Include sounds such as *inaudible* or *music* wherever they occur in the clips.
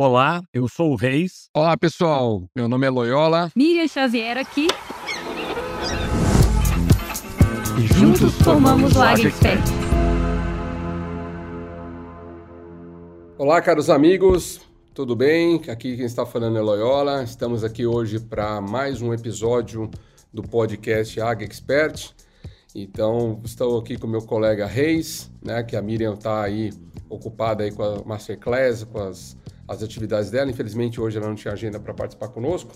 Olá, eu sou o Reis. Olá, pessoal. Meu nome é Loyola. Miriam Xavier aqui. E Juntos formamos o AgriExpert. Olá, caros amigos. Tudo bem? Aqui quem está falando é Loyola. Estamos aqui hoje para mais um episódio do podcast AgriExpert. Então, estou aqui com meu colega Reis, né, que a Miriam está aí ocupada aí com a Masterclass, com as as atividades dela. Infelizmente, hoje ela não tinha agenda para participar conosco.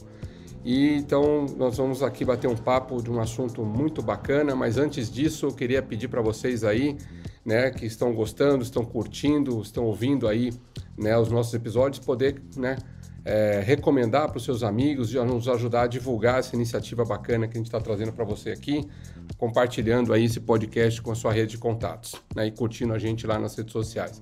E então nós vamos aqui bater um papo de um assunto muito bacana, mas antes disso eu queria pedir para vocês aí, né, que estão gostando, estão curtindo, estão ouvindo aí, né, os nossos episódios, poder, né, é, recomendar para os seus amigos e nos ajudar a divulgar essa iniciativa bacana que a gente está trazendo para você aqui, compartilhando aí esse podcast com a sua rede de contatos, né, e curtindo a gente lá nas redes sociais.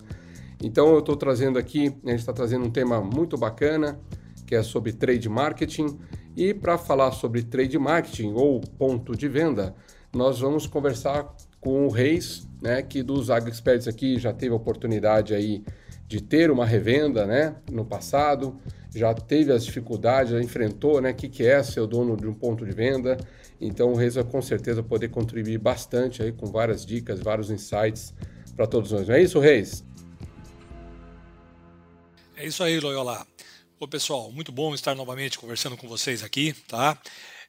Então eu estou trazendo aqui, a gente está trazendo um tema muito bacana, que é sobre trade marketing. E para falar sobre trade marketing ou ponto de venda, nós vamos conversar com o Reis, né, que dos AgriExperts aqui já teve a oportunidade aí de ter uma revenda, né, no passado, já teve as dificuldades, já enfrentou, né, o que, que é ser o dono de um ponto de venda. Então o Reis vai com certeza poder contribuir bastante aí com várias dicas, vários insights para todos nós. Não é isso, Reis? É isso aí, Loyola. Ô pessoal, muito bom estar novamente conversando com vocês aqui, tá?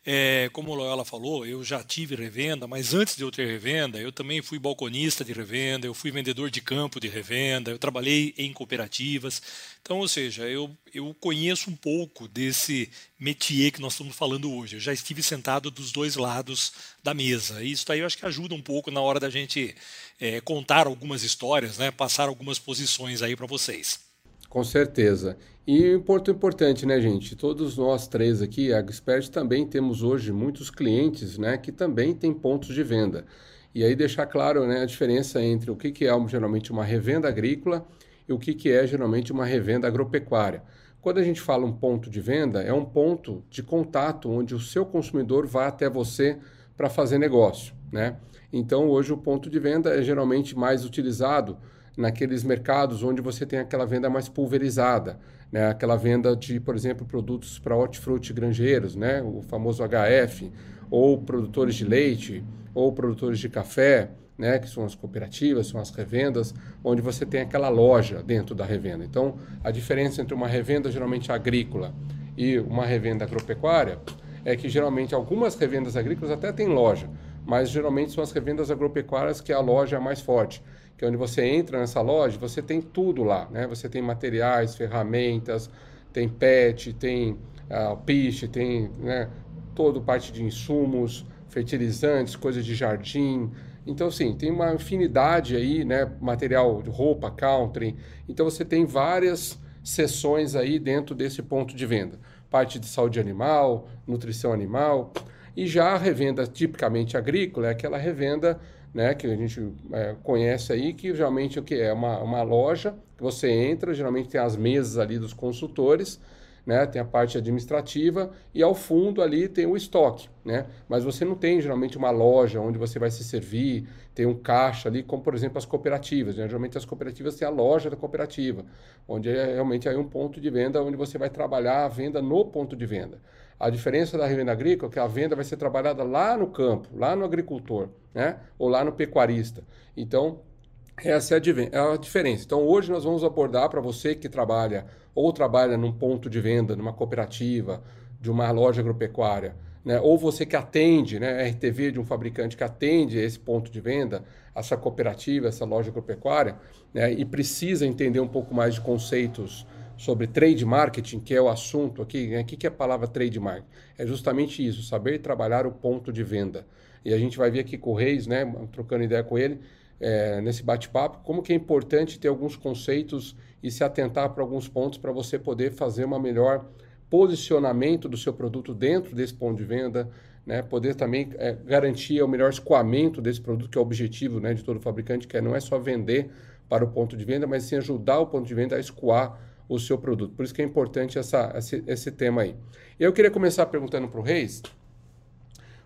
É, como o Loyola falou, eu já tive revenda, mas antes de eu ter revenda, eu também fui balconista de revenda, eu fui vendedor de campo de revenda, eu trabalhei em cooperativas. Então, ou seja, eu, eu conheço um pouco desse métier que nós estamos falando hoje. Eu já estive sentado dos dois lados da mesa. E isso aí eu acho que ajuda um pouco na hora da gente é, contar algumas histórias, né? passar algumas posições aí para vocês. Com certeza. E um ponto importante, né, gente? Todos nós três aqui, a Expert, também temos hoje muitos clientes, né, que também têm pontos de venda. E aí deixar claro, né, a diferença entre o que, que é geralmente uma revenda agrícola e o que, que é geralmente uma revenda agropecuária. Quando a gente fala um ponto de venda, é um ponto de contato onde o seu consumidor vai até você para fazer negócio, né? Então, hoje o ponto de venda é geralmente mais utilizado naqueles mercados onde você tem aquela venda mais pulverizada, né? aquela venda de, por exemplo, produtos para hortifruti granjeiros, né? o famoso HF, ou produtores de leite, ou produtores de café, né? que são as cooperativas, são as revendas, onde você tem aquela loja dentro da revenda. Então, a diferença entre uma revenda geralmente agrícola e uma revenda agropecuária é que geralmente algumas revendas agrícolas até têm loja, mas geralmente são as revendas agropecuárias que a loja é mais forte que é onde você entra nessa loja, você tem tudo lá, né? Você tem materiais, ferramentas, tem pet, tem uh, piche, tem né, toda parte de insumos, fertilizantes, coisas de jardim. Então, assim, tem uma infinidade aí, né? Material de roupa, country. Então, você tem várias seções aí dentro desse ponto de venda. Parte de saúde animal, nutrição animal. E já a revenda tipicamente agrícola é aquela revenda né, que a gente é, conhece aí, que geralmente o que é uma, uma loja que você entra, geralmente tem as mesas ali dos consultores, né, tem a parte administrativa e ao fundo ali tem o estoque, né? Mas você não tem geralmente uma loja onde você vai se servir, tem um caixa ali, como por exemplo as cooperativas. Né? Geralmente as cooperativas têm a loja da cooperativa, onde é realmente aí um ponto de venda onde você vai trabalhar a venda no ponto de venda. A diferença da revenda agrícola é que a venda vai ser trabalhada lá no campo, lá no agricultor, né? Ou lá no pecuarista. Então, essa é a, é diferença. Então, hoje nós vamos abordar para você que trabalha ou trabalha num ponto de venda, numa cooperativa, de uma loja agropecuária, né? ou você que atende, né, RTV de um fabricante que atende esse ponto de venda, essa cooperativa, essa loja agropecuária, né, e precisa entender um pouco mais de conceitos sobre trade marketing, que é o assunto aqui, né? o que é a palavra trade marketing? É justamente isso, saber trabalhar o ponto de venda. E a gente vai ver aqui com o Reis, né, trocando ideia com ele, é, nesse bate-papo, como que é importante ter alguns conceitos e se atentar para alguns pontos para você poder fazer uma melhor posicionamento do seu produto dentro desse ponto de venda, né, poder também é, garantir o melhor escoamento desse produto, que é o objetivo né, de todo fabricante, que é, não é só vender para o ponto de venda, mas sim ajudar o ponto de venda a escoar o seu produto. Por isso que é importante essa, esse, esse tema aí. Eu queria começar perguntando para o Reis,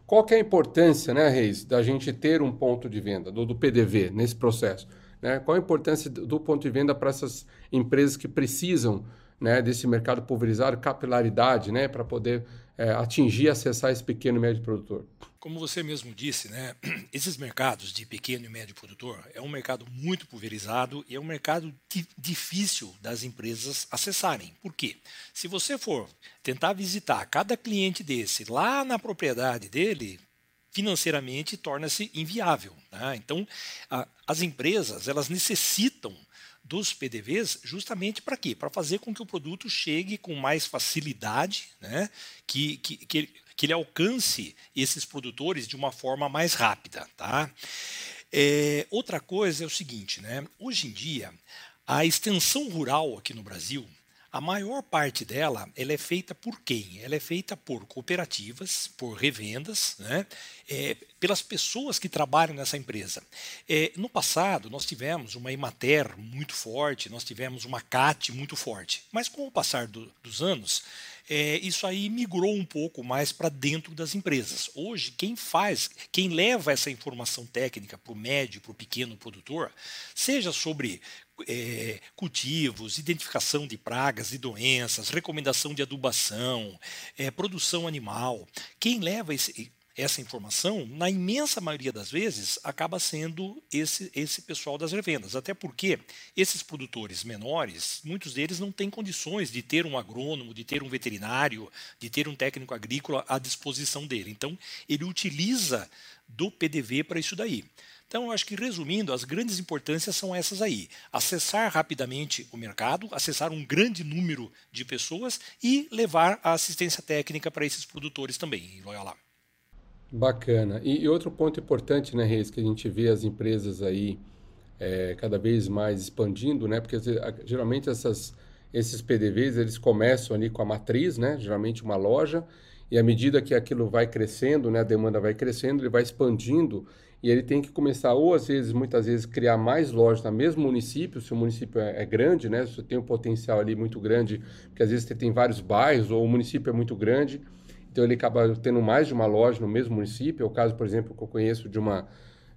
qual que é a importância, né, Reis, da gente ter um ponto de venda, do, do PDV, nesse processo? Né? Qual a importância do ponto de venda para essas empresas que precisam né, desse mercado pulverizado, capilaridade, né, para poder é, atingir acessar esse pequeno e médio produtor? Como você mesmo disse, né, *clears throat* esses mercados de pequeno e médio produtor é um mercado muito pulverizado e é um mercado difícil das empresas acessarem. Por quê? Se você for tentar visitar cada cliente desse lá na propriedade dele, financeiramente torna-se inviável. Né? Então, a, as empresas elas necessitam dos PDVs justamente para quê? Para fazer com que o produto chegue com mais facilidade, né? que, que, que, que ele alcance esses produtores de uma forma mais rápida. Tá? É, outra coisa é o seguinte, né? hoje em dia, a extensão rural aqui no Brasil, a maior parte dela ela é feita por quem? Ela é feita por cooperativas, por revendas, né? É, pelas pessoas que trabalham nessa empresa. É, no passado, nós tivemos uma Imater muito forte, nós tivemos uma CAT muito forte, mas com o passar do, dos anos, é, isso aí migrou um pouco mais para dentro das empresas. Hoje, quem faz, quem leva essa informação técnica para o médio, para o pequeno produtor, seja sobre é, cultivos, identificação de pragas e doenças, recomendação de adubação, é, produção animal. Quem leva esse, essa informação, na imensa maioria das vezes, acaba sendo esse, esse pessoal das revendas. Até porque esses produtores menores, muitos deles não têm condições de ter um agrônomo, de ter um veterinário, de ter um técnico agrícola à disposição dele. Então, ele utiliza do PDV para isso daí. Então, eu acho que resumindo, as grandes importâncias são essas aí: acessar rapidamente o mercado, acessar um grande número de pessoas e levar a assistência técnica para esses produtores também. Olha lá. Bacana. E, e, outro ponto importante, né, Reis, que a gente vê as empresas aí é, cada vez mais expandindo, né? Porque geralmente essas, esses PDVs eles começam ali com a matriz, né? Geralmente uma loja e à medida que aquilo vai crescendo, né, a demanda vai crescendo, ele vai expandindo e ele tem que começar, ou às vezes, muitas vezes, criar mais lojas no mesmo município, se o município é, é grande, né? Se tem um potencial ali muito grande, porque às vezes você tem vários bairros, ou o município é muito grande, então ele acaba tendo mais de uma loja no mesmo município. É o caso, por exemplo, que eu conheço de uma,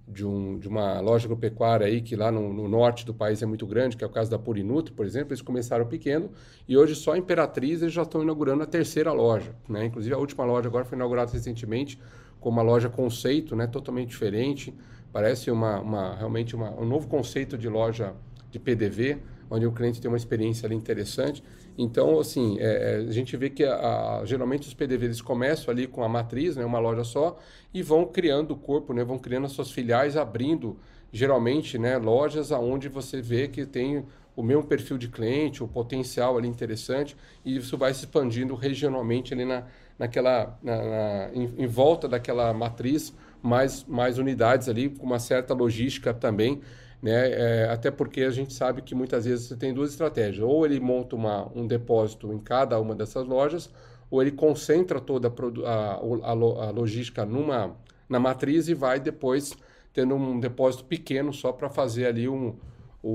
de, um, de uma loja agropecuária aí, que lá no, no, norte do país é muito grande, que é o caso da Purinutri, por exemplo, eles começaram pequeno, e hoje só Imperatriz eles já estão inaugurando a terceira loja, né? Inclusive a última loja agora foi inaugurada recentemente, com uma loja conceito, né, totalmente diferente. Parece uma, uma realmente uma, um novo conceito de loja de PDV, onde o cliente tem uma experiência ali interessante. Então, assim, é, é a gente vê que a, geralmente os PDVs começam ali com a matriz, né, uma loja só, e vão criando o corpo, né, vão criando as suas filiais, abrindo geralmente né, lojas aonde você vê que tem o mesmo perfil de cliente, o potencial ali interessante, e isso vai se expandindo regionalmente ali na, naquela, na, na em, em, volta daquela matriz, mais, mais unidades ali, com uma certa logística também, né? É, até porque a gente sabe que muitas vezes você tem duas estratégias, ou ele monta uma, um depósito em cada uma dessas lojas, ou ele concentra toda a, a, a, logística numa, na matriz e vai depois tendo um depósito pequeno só para fazer ali um, o,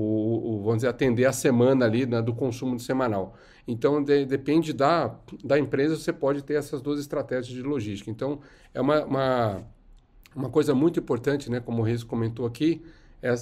o, vamos dizer, atender a semana ali né, do consumo semanal. Então, de, depende da, da empresa, você pode ter essas duas estratégias de logística. Então, é uma, uma, uma coisa muito importante, né, como o Reis comentou aqui,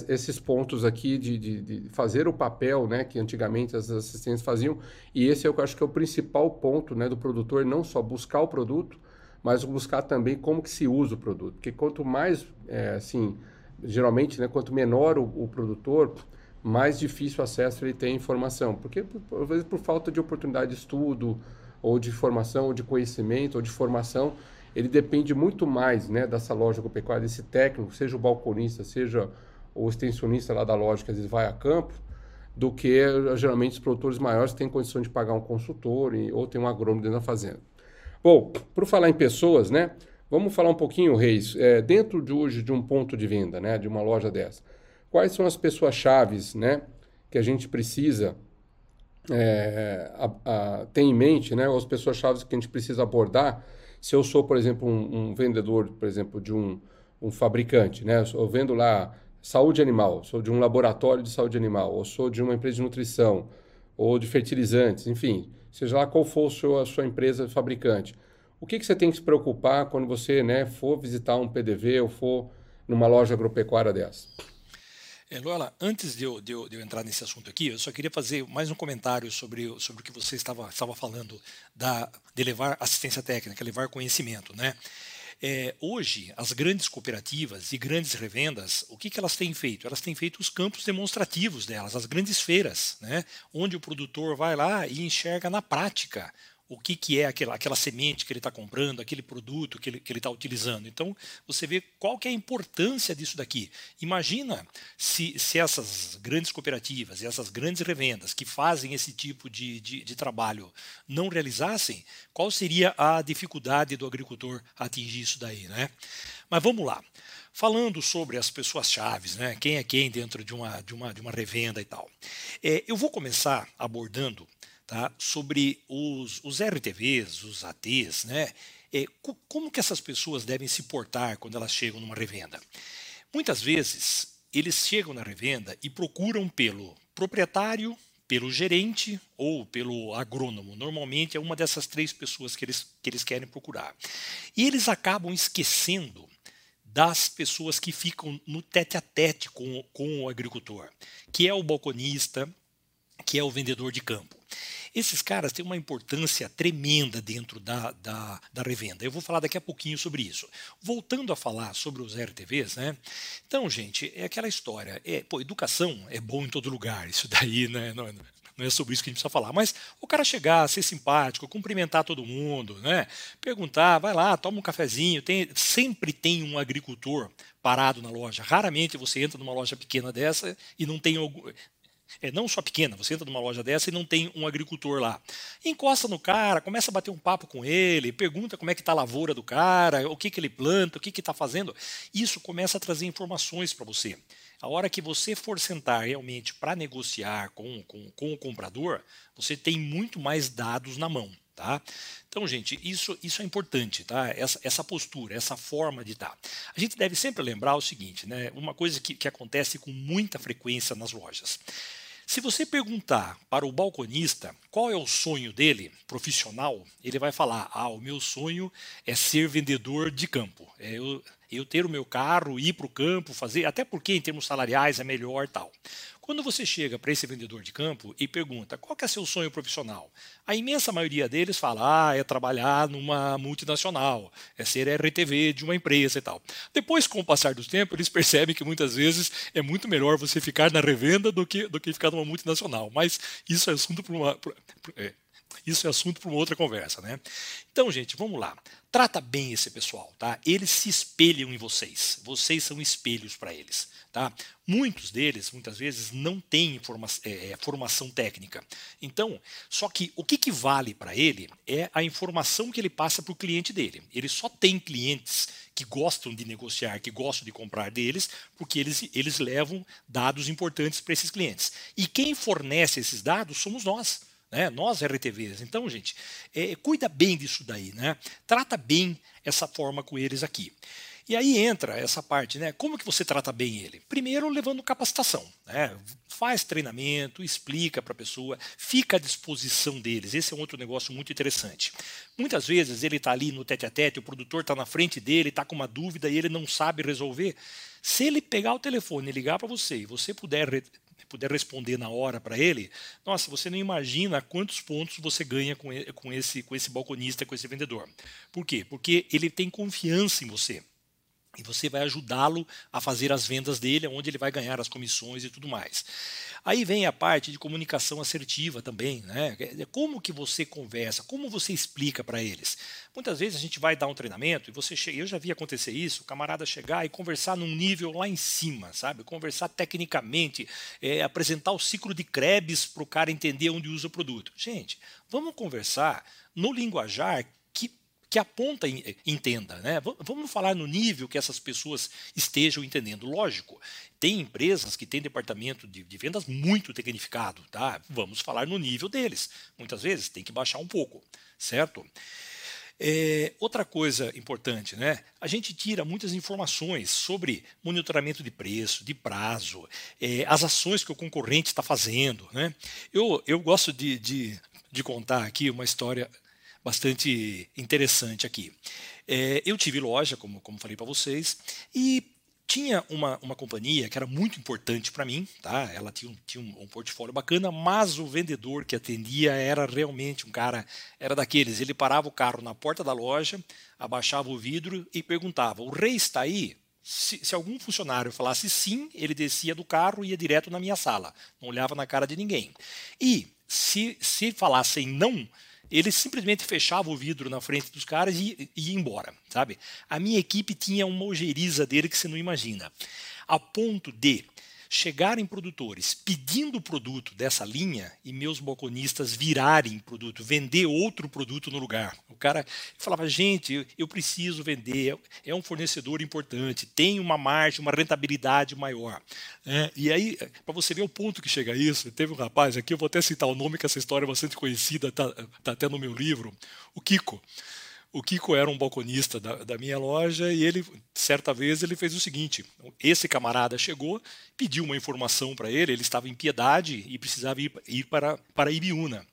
esses pontos aqui de, de, de, fazer o papel né, que antigamente as assistentes faziam. E esse é eu acho que é o principal ponto né, do produtor, não só buscar o produto, mas buscar também como que se usa o produto. Porque quanto mais, é, assim, geralmente, né, quanto menor o, o produtor, mais difícil o acesso ele tem à informação. Porque, às vezes, por falta de oportunidade de estudo, ou de formação, ou de conhecimento, ou de formação, ele depende muito mais né, dessa loja agropecuária, desse técnico, seja o balconista, seja o extensionista lá da loja, que às vezes vai a campo, do que geralmente os produtores maiores têm condição de pagar um consultor e, ou tem um agrônomo dentro da fazenda. Bom, por falar em pessoas, né? Vamos falar um pouquinho, Reis, é, dentro de hoje de um ponto de venda, né, de uma loja dessa quais são as pessoas chaves né, que a gente precisa é, a, a, ter em mente, né, ou as pessoas chaves que a gente precisa abordar. Se eu sou, por exemplo, um, um vendedor, por exemplo, de um, um fabricante, né, eu vendo lá saúde animal, sou de um laboratório de saúde animal, ou sou de uma empresa de nutrição, ou de fertilizantes, enfim, seja lá qual for a sua empresa fabricante. O que, que você tem que se preocupar quando você né, for visitar um PDV ou for numa loja agropecuária dessa? É, antes de eu, de, eu, de eu, entrar nesse assunto aqui, eu só queria fazer mais um comentário sobre, sobre o que você estava, estava falando da, de levar assistência técnica, levar conhecimento. Né? É, hoje, as grandes cooperativas e grandes revendas, o que, que elas têm feito? Elas têm feito os campos demonstrativos delas, as grandes feiras, né? onde o produtor vai lá e enxerga na prática o que, que é aquela, aquela semente que ele está comprando, aquele produto que ele está utilizando. Então, você vê qual que é a importância disso daqui. Imagina se, se essas grandes cooperativas e essas grandes revendas que fazem esse tipo de, de, de trabalho não realizassem, qual seria a dificuldade do agricultor atingir isso daí. Né? Mas vamos lá. Falando sobre as pessoas chaves, né? quem é quem dentro de uma, de uma, de uma revenda e tal. É, eu vou começar abordando tá, sobre os, os RTVs, os ATs, né, é, como que essas pessoas devem se portar quando elas chegam numa revenda. Muitas vezes eles chegam na revenda e procuram pelo proprietário, pelo gerente ou pelo agrônomo. Normalmente é uma dessas três pessoas que eles, que eles querem procurar. E eles acabam esquecendo das pessoas que ficam no tete a tete com, com o agricultor, que é o balconista, que é o vendedor de campo. Esses caras têm uma importância tremenda dentro da, da, da, revenda. Eu vou falar daqui a pouquinho sobre isso. Voltando a falar sobre os RTVs, né? Então, gente, é aquela história. É, pô, educação é bom em todo lugar. Isso daí, né? Não, não é sobre isso que a gente precisa falar, mas o cara chegar, ser simpático, cumprimentar todo mundo, né? Perguntar, vai lá, toma um cafezinho. Tem, sempre tem um agricultor parado na loja. Raramente você entra numa loja pequena dessa e não tem é, não só pequena, você entra numa loja dessa e não tem um agricultor lá. Encosta no cara, começa a bater um papo com ele, pergunta como é que está a lavoura do cara, o que, que ele planta, o que está fazendo. Isso começa a trazer informações para você. A hora que você for sentar realmente para negociar com, com, com o comprador, você tem muito mais dados na mão. Tá? Então, gente, isso, isso é importante, tá? Essa, essa postura, essa forma de estar. A gente deve sempre lembrar o seguinte, né? Uma coisa que, que acontece com muita frequência nas lojas. Se você perguntar para o balconista qual é o sonho dele, profissional, ele vai falar: Ah, o meu sonho é ser vendedor de campo. É eu, eu ter o meu carro, ir para o campo, fazer, até porque em termos salariais é melhor tal. Quando você chega para esse vendedor de campo e pergunta qual é seu sonho profissional, a imensa maioria deles fala: ah, é trabalhar numa multinacional, é ser RTV de uma empresa e tal. Depois, com o passar do tempo, eles percebem que muitas vezes é muito melhor você ficar na revenda do que, do que ficar numa multinacional. Mas isso é assunto para uma. É, isso é assunto para uma outra conversa, né? Então, gente, vamos lá. Trata bem esse pessoal, tá? Eles se espelham em vocês. Vocês são espelhos para eles, tá? Muitos deles, muitas vezes, não têm forma, é, é, formação técnica. Então, só que o que, que vale para ele é a informação que ele passa para o cliente dele. Ele só tem clientes que gostam de negociar, que gostam de comprar deles, porque eles, eles levam dados importantes para esses clientes. E quem fornece esses dados somos nós né? nós RTVs. Então, gente, é, cuida bem disso daí, né? trata bem essa forma com eles aqui. E aí entra essa parte, né? Como que você trata bem ele? Primeiro, levando capacitação, né? Faz treinamento, explica para a pessoa, fica à disposição deles. Esse é um outro negócio muito interessante. Muitas vezes ele está ali no tete a tete, o produtor está na frente dele, está com uma dúvida e ele não sabe resolver. Se ele pegar o telefone e ligar para você e você puder puder responder na hora para ele, nossa, você não imagina quantos pontos você ganha com, com, esse, com esse balconista, com esse vendedor. Por quê? Porque ele tem confiança em você. E você vai ajudá-lo a fazer as vendas dele, onde ele vai ganhar as comissões e tudo mais. Aí vem a parte de comunicação assertiva também, né? Como que você conversa, como você explica para eles. Muitas vezes a gente vai dar um treinamento e você chega, eu já vi acontecer isso, o camarada chegar e conversar num nível lá em cima, sabe? Conversar tecnicamente, é, apresentar o ciclo de Krebs para o cara entender onde usa o produto. Gente, vamos conversar no linguajar que a ponta entenda. Né? Vamos falar no nível que essas pessoas estejam entendendo. Lógico, tem empresas que têm departamento de, de, vendas muito tecnificado. Tá? Vamos falar no nível deles. Muitas vezes tem que baixar um pouco, certo? É, outra coisa importante, né? A gente tira muitas informações sobre monitoramento de preço, de prazo, é, as ações que o concorrente está fazendo. Né? Eu, eu gosto de, de, de contar aqui uma história bastante interessante aqui. É, eu tive loja, como, como falei para vocês, e tinha uma, uma companhia que era muito importante para mim, tá? Ela tinha, um, tinha um, um, portfólio bacana, mas o vendedor que atendia era realmente um cara, era daqueles. Ele parava o carro na porta da loja, abaixava o vidro e perguntava: O rei está aí? Se, se, algum funcionário falasse sim, ele descia do carro e ia direto na minha sala, não olhava na cara de ninguém. E se, se falassem não, ele simplesmente fechava o vidro na frente dos caras e, e ia embora, sabe? A minha equipe tinha uma ojeriza dele que você não imagina. A ponto de chegarem produtores pedindo produto dessa linha e meus balconistas virarem produto, vender outro produto no lugar. O cara falava, gente, eu preciso vender, é um fornecedor importante, tem uma margem, uma rentabilidade maior. É, e aí, para você ver o ponto que chega isso, teve um rapaz aqui, eu vou até citar o nome, que essa história é bastante conhecida, está tá até no meu livro, o Kiko. O Kiko era um balconista da, da, minha loja e ele, certa vez, ele fez o seguinte: esse camarada chegou, pediu uma informação para ele, ele estava em Piedade e precisava ir, ir para, para Ibiúna.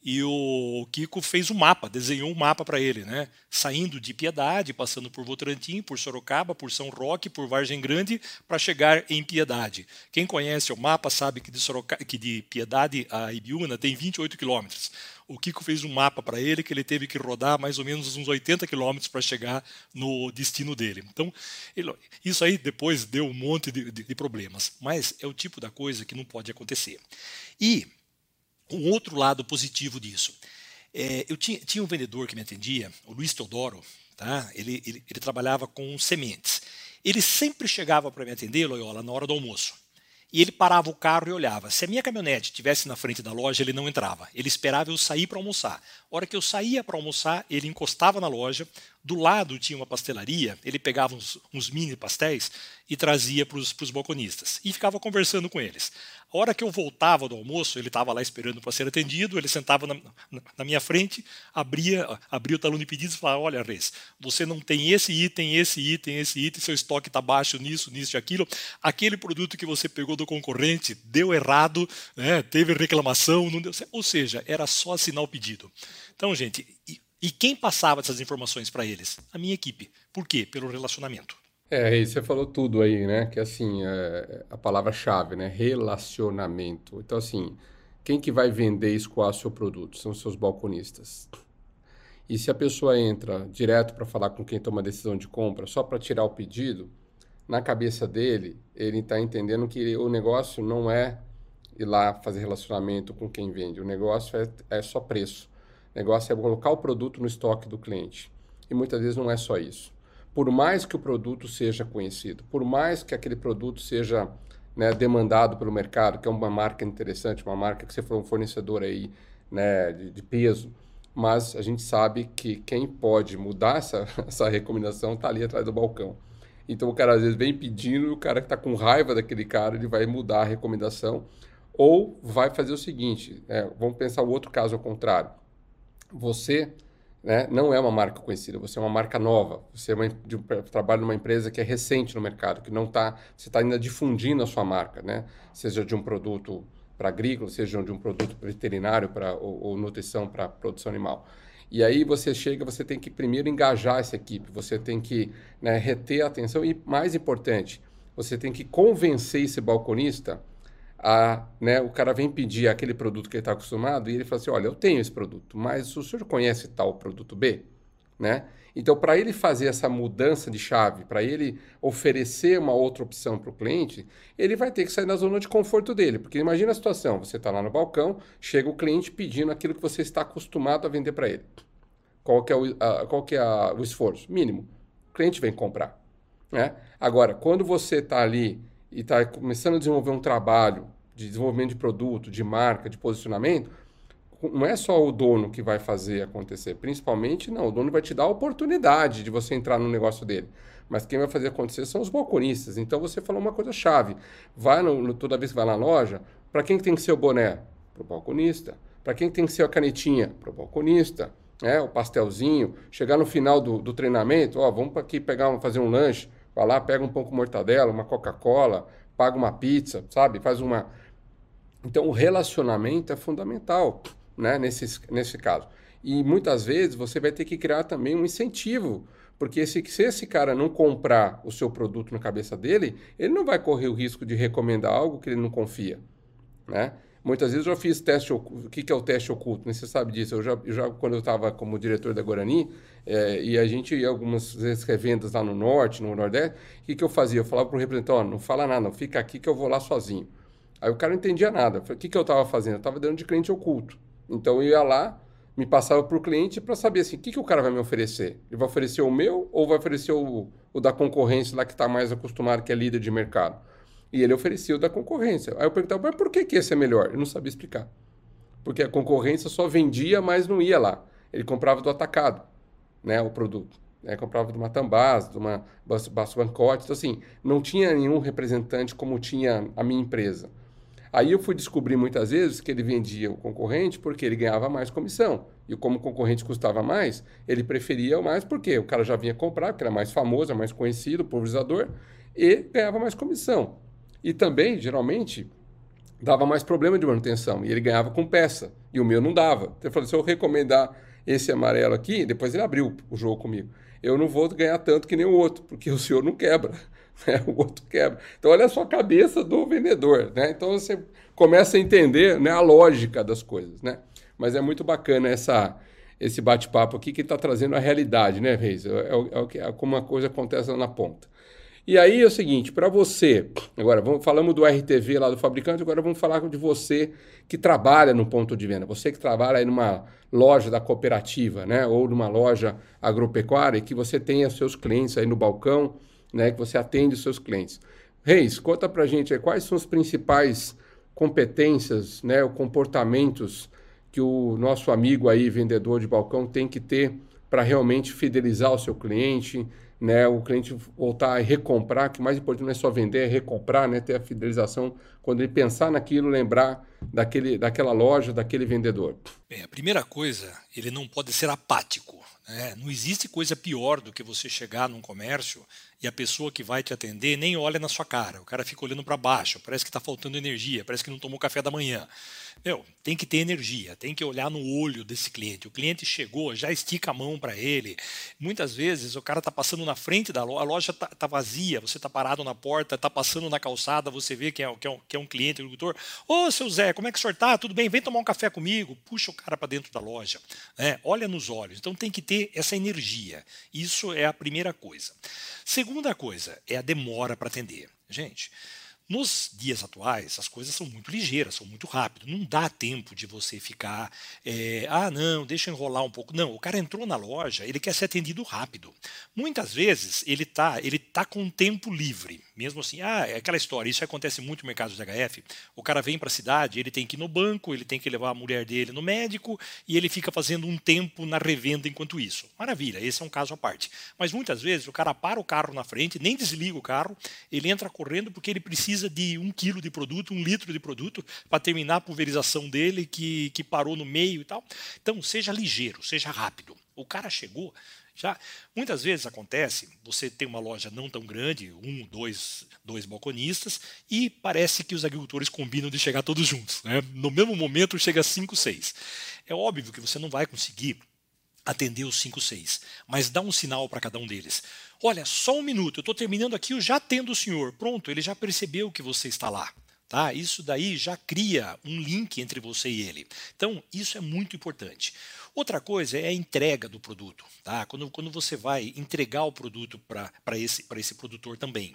E o Kiko fez um mapa, desenhou um mapa para ele, né? Saindo de Piedade, passando por Votorantim, por Sorocaba, por São Roque, por Vargem Grande, para chegar em Piedade. Quem conhece o mapa sabe que de, Sorocaba, que de Piedade a Ibiúna tem 28 quilômetros o Kiko fez um mapa para ele que ele teve que rodar mais ou menos uns 80 quilômetros para chegar no destino dele. Então, ele, isso aí depois deu um monte de, de, de problemas, mas é o tipo da coisa que não pode acontecer. E um outro lado positivo disso. É, eu tinha, tinha, um vendedor que me atendia, o Luiz Teodoro, tá? ele, ele, ele trabalhava com sementes. Ele sempre chegava para me atender, Loyola, na hora do almoço. E ele parava o carro e olhava. Se a minha caminhonete estivesse na frente da loja, ele não entrava. Ele esperava eu sair para almoçar. A hora que eu saía para almoçar, ele encostava na loja. Do lado tinha uma pastelaria. Ele pegava uns, uns mini pastéis e trazia para os balconistas. E ficava conversando com eles. A hora que eu voltava do almoço, ele estava lá esperando para ser atendido, ele sentava na, na, minha frente, abria, abria o talão de pedidos e falava: Olha, Reis, você não tem esse item, esse item, esse item, seu estoque está baixo nisso, nisso e aquilo. Aquele produto que você pegou do concorrente deu errado, né, teve reclamação, não deu certo. Ou seja, era só assinar o pedido. Então, gente, e, quem passava essas informações para eles? A minha equipe. Por quê? Pelo relacionamento. É, e você falou tudo aí, né? Que assim, é a palavra-chave, né? Relacionamento. Então, assim, quem que vai vender e escoar seu produto? São seus balconistas. E se a pessoa entra direto para falar com quem toma a decisão de compra só para tirar o pedido, na cabeça dele, ele está entendendo que o negócio não é ir lá fazer relacionamento com quem vende. O negócio é, é só preço. O negócio é colocar o produto no estoque do cliente. E muitas vezes não é só isso por mais que o produto seja conhecido, por mais que aquele produto seja né, demandado pelo mercado, que é uma marca interessante, uma marca que você for um fornecedor aí né, de, de peso, mas a gente sabe que quem pode mudar essa, *laughs* essa recomendação está ali atrás do balcão. Então o cara às vezes vem pedindo o cara que está com raiva daquele cara, ele vai mudar a recomendação ou vai fazer o seguinte, é, vamos pensar o outro caso ao contrário. Você né, não é uma marca conhecida, você é uma marca nova, você é uma, de trabalha numa empresa que é recente no mercado, que não está, você está ainda difundindo a sua marca, né, seja de um produto para agrícola, seja de um produto veterinário para ou, ou nutrição para produção animal. E aí você chega, você tem que primeiro engajar essa equipe, você tem que né, reter a atenção e, mais importante, você tem que convencer esse balconista a, né, o cara vem pedir aquele produto que ele está acostumado e ele fala assim, olha, eu tenho esse produto, mas o senhor conhece tal produto B? Né? Então, para ele fazer essa mudança de chave, para ele oferecer uma outra opção para o cliente, ele vai ter que sair da zona de conforto dele. Porque imagina a situação, você está lá no balcão, chega o cliente pedindo aquilo que você está acostumado a vender para ele. Qual que é, o, a, qual que é a, o esforço? Mínimo. O cliente vem comprar. Né? Agora, quando você está ali e está começando a desenvolver um trabalho de desenvolvimento de produto, de marca, de posicionamento, não é só o dono que vai fazer acontecer. Principalmente, não. O dono vai te dar a oportunidade de você entrar no negócio dele. Mas quem vai fazer acontecer são os balconistas. Então você falou uma coisa chave. Vai no, toda vez que vai na loja, para quem que tem que ser o boné? Para o balconista. Para quem que tem que ser a canetinha? Para o balconista. É, o pastelzinho. Chegar no final do, do treinamento, ó, vamos aqui pegar, fazer um lanche. Vai lá, pega um pouco de mortadela, uma Coca-Cola, paga uma pizza, sabe? Faz uma. Então, o relacionamento é fundamental. né, nesse, nesse caso. E muitas vezes você vai ter que criar também um incentivo, porque se, se esse cara não comprar o seu produto na cabeça dele, ele não vai correr o risco de recomendar algo que ele não confia, né? Muitas vezes eu já fiz teste oculto. O que, que é o teste oculto? Você sabe disso. Eu já, eu já quando eu estava como diretor da Guarani, é, e a gente ia algumas vezes revendas lá no norte, no nordeste, o que, que eu fazia? Eu falava para o representante: oh, não fala nada, não, fica aqui que eu vou lá sozinho. Aí o cara não entendia nada. O que, que eu estava fazendo? Eu estava dando de cliente oculto. Então eu ia lá, me passava para o cliente para saber assim, o que, que o cara vai me oferecer? Ele vai oferecer o meu ou vai oferecer o, o da concorrência lá que está mais acostumado, que é líder de mercado? E ele oferecia o da concorrência. Aí eu perguntava, mas por que, que esse é melhor? Eu não sabia explicar. Porque a concorrência só vendia, mas não ia lá. Ele comprava do atacado, né, o produto. Né, comprava de uma Tambás, de uma Baço Bancote. Então, assim, não tinha nenhum representante como tinha a minha empresa. Aí eu fui descobrir muitas vezes que ele vendia o concorrente porque ele ganhava mais comissão. E como o concorrente custava mais, ele preferia o mais porque o cara já vinha comprar, porque era mais famoso, é mais conhecido, pulverizador, e ganhava mais comissão. E também, geralmente, dava mais problema de manutenção. E ele ganhava com peça. E o meu não dava. Então eu falei, se eu recomendar esse amarelo aqui, depois ele abriu o jogo comigo. Eu não vou ganhar tanto que nem o outro, porque *laughs* o senhor não quebra. Né? O outro quebra. Então, olha só a cabeça do vendedor. Né? Então, você começa a entender né, a lógica das coisas. Né? Mas é muito bacana essa, esse bate-papo aqui que está trazendo a realidade, né, Reis? É, é, é, como uma coisa acontece lá na ponta. E aí é o seguinte, para você, agora vamos, falamos do RTV lá do fabricante, agora vamos falar de você que trabalha no ponto de venda, você que trabalha aí numa loja da cooperativa, né, ou numa loja agropecuária, que você tenha seus clientes aí no balcão, né, que você atende os seus clientes. Reis, conta para gente aí, quais são as principais competências, né, ou comportamentos que o nosso amigo aí, vendedor de balcão, tem que ter para realmente fidelizar o seu cliente, né, o cliente voltar a recomprar, que o mais importante não é só vender, é recomprar, né, ter a fidelização, quando ele pensar naquilo, lembrar daquele, daquela loja, daquele vendedor. Bem, a primeira coisa, ele não pode ser apático. Né? Não existe coisa pior do que você chegar num comércio e a pessoa que vai te atender nem olha na sua cara. O cara fica olhando para baixo, parece que está faltando energia, parece que não tomou café da manhã. Meu, tem que ter energia, tem que olhar no olho desse cliente. O cliente chegou, já estica a mão para ele. Muitas vezes o cara está passando na frente da loja, a loja está tá vazia, você está parado na porta, está passando na calçada, você vê que é, que é, um, que é um cliente, agricultor. Ô, oh, seu Zé, como é que o senhor está? Tudo bem? Vem tomar um café comigo. Puxa o cara para dentro da loja. Né? Olha nos olhos. Então tem que ter essa energia. Isso é a primeira coisa. Segunda coisa é a demora para atender. Gente, nos dias atuais, as coisas são muito ligeiras, são muito rápidas. Não dá tempo de você ficar, é, ah, não, deixa eu enrolar um pouco. Não, o cara entrou na loja, ele quer ser atendido rápido. Muitas vezes ele está ele tá com tempo livre. Mesmo assim, ah, é aquela história, isso acontece muito no mercado de HF. O cara vem para a cidade, ele tem que ir no banco, ele tem que levar a mulher dele no médico e ele fica fazendo um tempo na revenda enquanto isso. Maravilha, esse é um caso à parte. Mas muitas vezes o cara para o carro na frente, nem desliga o carro, ele entra correndo porque ele precisa de um quilo de produto, um litro de produto para terminar a pulverização dele que, que parou no meio e tal. Então, seja ligeiro, seja rápido. O cara chegou, já muitas vezes acontece, você tem uma loja não tão grande, um, dois, dois balconistas, e parece que os agricultores combinam de chegar todos juntos. Né? No mesmo momento chega cinco, seis. É óbvio que você não vai conseguir atender os cinco, seis, mas dá um sinal para cada um deles. Olha, só um minuto, eu estou terminando aqui, eu já atendo o senhor. Pronto, ele já percebeu que você está lá. Tá? Isso daí já cria um link entre você e ele. Então, isso é muito importante. Outra coisa é a entrega do produto. Tá? Quando, quando você vai entregar o produto para esse, esse produtor também.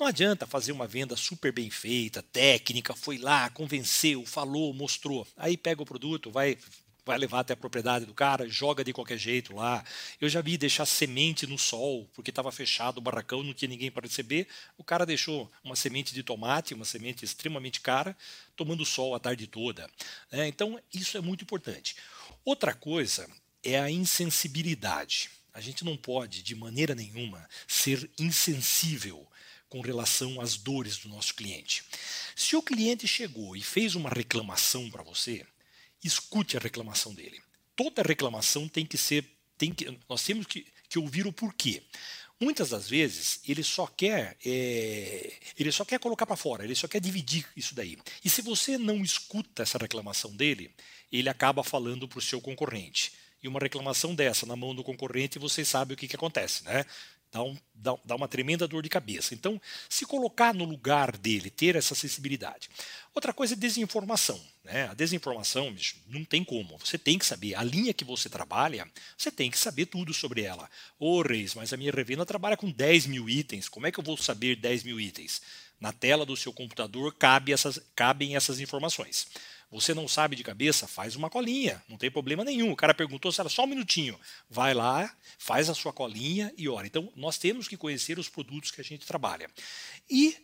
Não adianta fazer uma venda super bem feita, técnica, foi lá, convenceu, falou, mostrou. Aí pega o produto, vai vai levar até a propriedade do cara, joga de qualquer jeito lá. Eu já vi deixar semente no sol, porque estava fechado o barracão, não tinha ninguém para receber. O cara deixou uma semente de tomate, uma semente extremamente cara, tomando sol a tarde toda. É, então, isso é muito importante. Outra coisa é a insensibilidade. A gente não pode, de maneira nenhuma, ser insensível com relação às dores do nosso cliente. Se o cliente chegou e fez uma reclamação para você, escute a reclamação dele. Toda reclamação tem que ser, tem que, nós temos que, que ouvir o porquê. muitas das vezes ele só quer é, ele só quer colocar para fora, ele só quer dividir isso daí. E se você não escuta essa reclamação dele, ele acaba falando para o seu concorrente. E uma reclamação dessa na mão do concorrente, vocês sabem o que, que acontece, né? Dá, um, dá, dá, uma tremenda dor de cabeça. Então, se colocar no lugar dele, ter essa sensibilidade. Outra coisa é desinformação. Né? A desinformação, bicho, não tem como. Você tem que saber. A linha que você trabalha, você tem que saber tudo sobre ela. Ô, oh, Reis, mas a minha revenda trabalha com 10 mil itens. Como é que eu vou saber 10 mil itens? Na tela do seu computador cabe essas, cabem essas informações. Você não sabe de cabeça? Faz uma colinha, não tem problema nenhum. O cara perguntou, era só um minutinho. Vai lá, faz a sua colinha e ora. Então, nós temos que conhecer os produtos que a gente trabalha. E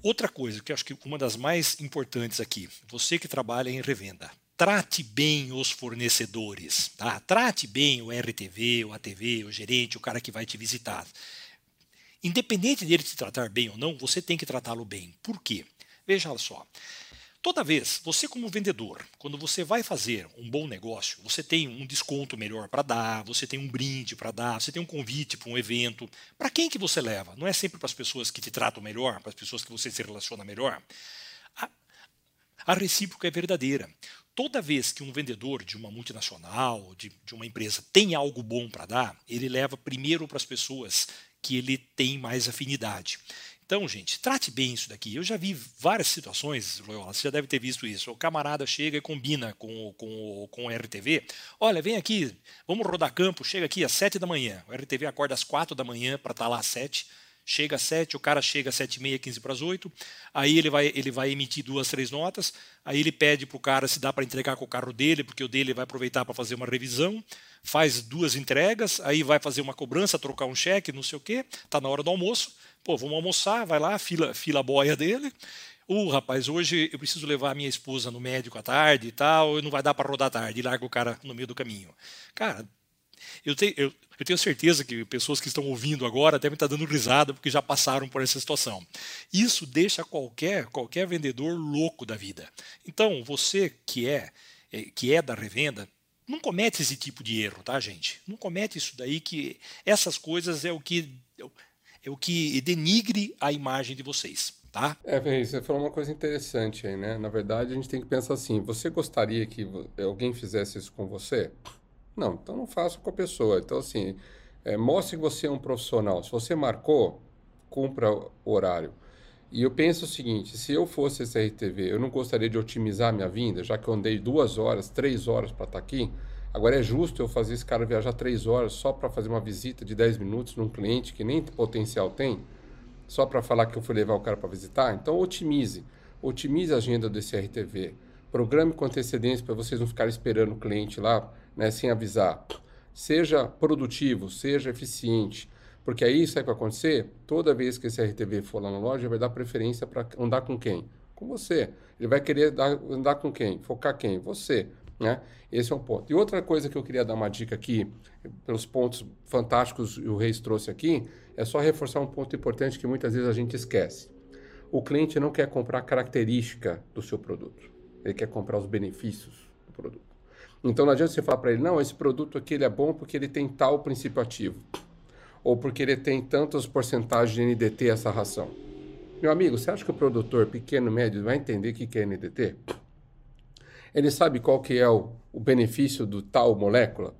outra coisa, que eu acho que uma das mais importantes aqui, você que trabalha em revenda, trate bem os fornecedores, tá? Trate bem o RTV, o ATV, o gerente, o cara que vai te visitar. Independente dele te tratar bem ou não, você tem que tratá-lo bem. Por quê? Veja só. Toda vez, você como vendedor, quando você vai fazer um bom negócio, você tem um desconto melhor para dar, você tem um brinde para dar, você tem um convite para um evento. Para quem que você leva? Não é sempre para as pessoas que te tratam melhor, para as pessoas que você se relaciona melhor? A, a recíproca é verdadeira. Toda vez que um vendedor de uma multinacional, de, de uma empresa, tem algo bom para dar, ele leva primeiro para as pessoas que ele tem mais afinidade. Então, gente, trate bem isso daqui. Eu já vi várias situações, Loyola, você já deve ter visto isso. O camarada chega e combina com, com, com o RTV. Olha, vem aqui, vamos rodar campo, chega aqui às 7 da manhã. O RTV acorda às 4 da manhã para estar tá lá às 7. Chega às 7, o cara chega às 7 e meia, 15 para as 8. Aí ele vai, ele vai emitir duas, três notas. Aí ele pede para o cara se dá para entregar com o carro dele, porque o dele vai aproveitar para fazer uma revisão faz duas entregas, aí vai fazer uma cobrança, trocar um cheque, não sei o quê, tá na hora do almoço, pô, vamos almoçar, vai lá, fila, fila boia dele. Uh, rapaz, hoje eu preciso levar a minha esposa no médico à tarde e tal, não vai dar para rodar tarde, e larga o cara no meio do caminho. Cara, eu tenho, eu, eu tenho certeza que pessoas que estão ouvindo agora devem estar dando risada porque já passaram por essa situação. Isso deixa qualquer, qualquer vendedor louco da vida. Então, você que é, é que é da revenda, não comete esse tipo de erro, tá, gente? Não comete isso daí que essas coisas é o que o que denigre a imagem de vocês, tá? É, Ferri, você falou uma coisa interessante aí, né? Na verdade, a gente tem que pensar assim: você gostaria que alguém fizesse isso com você? Não, então não faça com a pessoa. Então, assim, é, mostre que você é um profissional. Se você marcou, cumpra o horário. E eu penso o seguinte: se eu fosse esse RTV, eu não gostaria de otimizar minha vinda, já que eu andei duas horas, três horas para estar tá aqui. Agora é justo eu fazer esse cara viajar três horas só para fazer uma visita de 10 minutos num cliente que nem potencial tem, só para falar que eu fui levar o cara para visitar? Então otimize, otimize a agenda desse RTV. Programe com antecedência para vocês não ficarem esperando o cliente lá, né, sem avisar. Seja produtivo, seja eficiente. Porque aí, sabe o que vai acontecer? Toda vez que esse RTV for lá na loja, vai dar preferência para andar com quem? Com você. Ele vai querer dar, andar com quem? Focar quem? Você. Né? Esse é um ponto. E outra coisa que eu queria dar uma dica aqui, pelos pontos fantásticos que o Reis trouxe aqui, é só reforçar um ponto importante que muitas vezes a gente esquece. O cliente não quer comprar a característica do seu produto. Ele quer comprar os benefícios do produto. Então não adianta você falar para ele, não, esse produto aqui ele é bom porque ele tem tal princípio ativo ou porque ele tem tantas porcentagens de NDT essa ração. Meu amigo, você acha que o produtor pequeno, médio, vai entender o que é NDT? Ele sabe qual que é o, o benefício do tal molécula?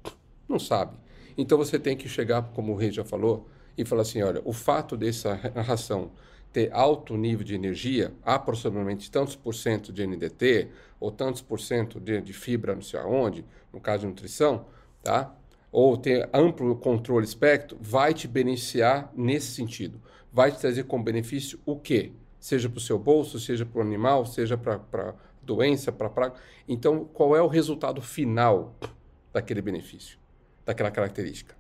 Não sabe. Então você tem que chegar, como o rei já falou, e falar assim, olha, o fato dessa ração ter alto nível de energia, aproximadamente tantos por cento de NDT, ou tantos por cento de, de fibra não sei aonde, no caso de nutrição, tá? ou ter amplo controle espectro, vai te beneficiar nesse sentido. Vai te trazer como benefício o quê? Seja para o seu bolso, seja para o animal, seja para doença, para praga. Então, qual é o resultado final daquele benefício, daquela característica?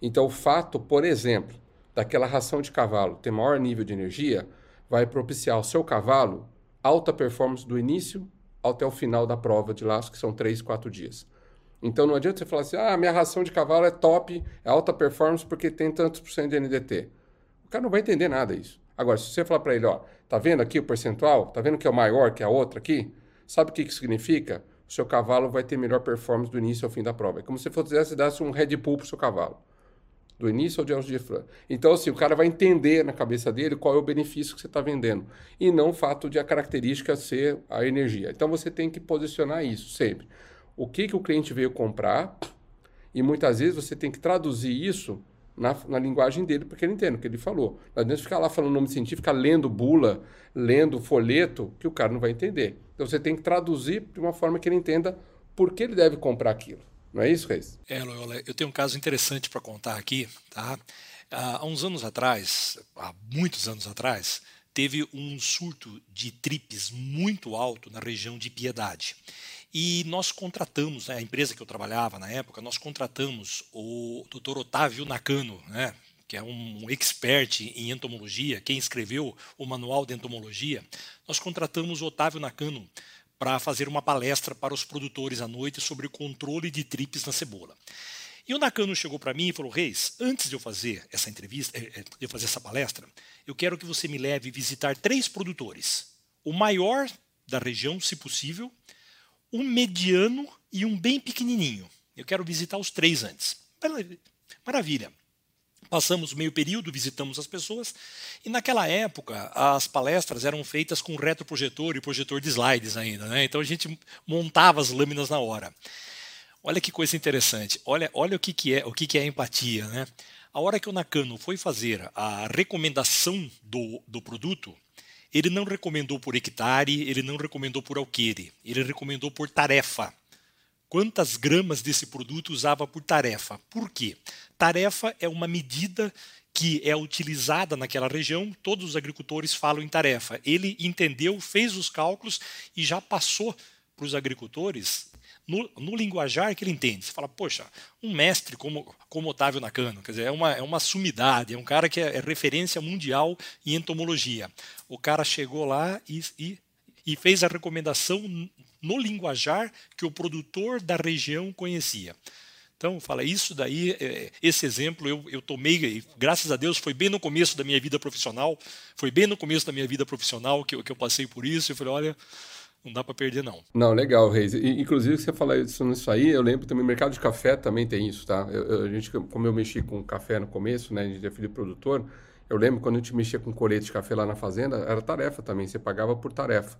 Então, o fato, por exemplo, daquela ração de cavalo ter maior nível de energia, vai propiciar ao seu cavalo alta performance do início até o final da prova de laço, que são 3, 4 dias. Então não adianta você falar assim, ah, minha ração de cavalo é top, é alta performance porque tem tantos por cento de NDT. O cara não vai entender nada disso. Agora, se você falar para ele, ó, tá vendo aqui o percentual? Tá vendo que é o maior que a outra aqui? Sabe o que, que significa? O seu cavalo vai ter melhor performance do início ao fim da prova. É como se você desse um Red Bull pro seu cavalo. do início ao diante de Fran. Então, assim, o cara vai entender na cabeça dele qual é o benefício que você está vendendo. E não o fato de a característica ser a energia. Então, você tem que posicionar isso sempre. O que, que o cliente veio comprar, e muitas vezes você tem que traduzir isso na, na linguagem dele, porque ele entende o que ele falou. Não adianta ficar lá falando nome científico, lendo bula, lendo folheto, que o cara não vai entender. Então você tem que traduzir de uma forma que ele entenda por que ele deve comprar aquilo. Não é isso, Reis? É, Loyola, eu tenho um caso interessante para contar aqui. Tá? Há uns anos atrás, há muitos anos atrás, teve um surto de tripes muito alto na região de Piedade. E nós contratamos, né, a empresa que eu trabalhava na época, nós contratamos o Dr. Otávio Nakano, né, que é um expert em entomologia, quem escreveu o manual de entomologia. Nós contratamos o Otávio Nakano para fazer uma palestra para os produtores à noite sobre o controle de tripes na cebola. E o Nakano chegou para mim e falou: Reis, antes de eu fazer essa entrevista, eh, eh, de eu fazer essa palestra, eu quero que você me leve visitar três produtores. O maior da região, se possível, um mediano e um bem pequenininho. Eu quero visitar os três antes. Maravilha. Passamos meio período, visitamos as pessoas, e naquela época as palestras eram feitas com retroprojetor e projetor de slides ainda, né? Então a gente montava as lâminas na hora. Olha que coisa interessante. Olha, olha o que, que é o que, que é empatia, né? A hora que o Nakano foi fazer a recomendação do, do produto, ele não recomendou por hectare, ele não recomendou por alqueire, ele recomendou por tarefa. Quantas gramas desse produto usava por tarefa? Por quê? Tarefa é uma medida que é utilizada naquela região, todos os agricultores falam em tarefa. Ele entendeu, fez os cálculos e já passou para os agricultores no, no, linguajar que ele entende. Você fala, poxa, um mestre como, como Otávio Nakano, quer dizer, é uma, é uma sumidade, é um cara que é, é referência mundial em entomologia. O cara chegou lá e, e, e fez a recomendação no linguajar que o produtor da região conhecia. Então, fala, isso daí, é, esse exemplo eu, eu tomei, graças a Deus, foi bem no começo da minha vida profissional, foi bem no começo da minha vida profissional que eu, que eu passei por isso, eu falei, olha, não dá para perder, não. Não, legal, Reis. E, inclusive, você falar isso nisso aí, eu lembro também, o mercado de café também tem isso, tá? Eu, eu, a gente, como eu mexi com café no começo, né, de filho produtor, eu lembro quando a gente mexia com colete de café lá na fazenda, era tarefa também, você pagava por tarefa.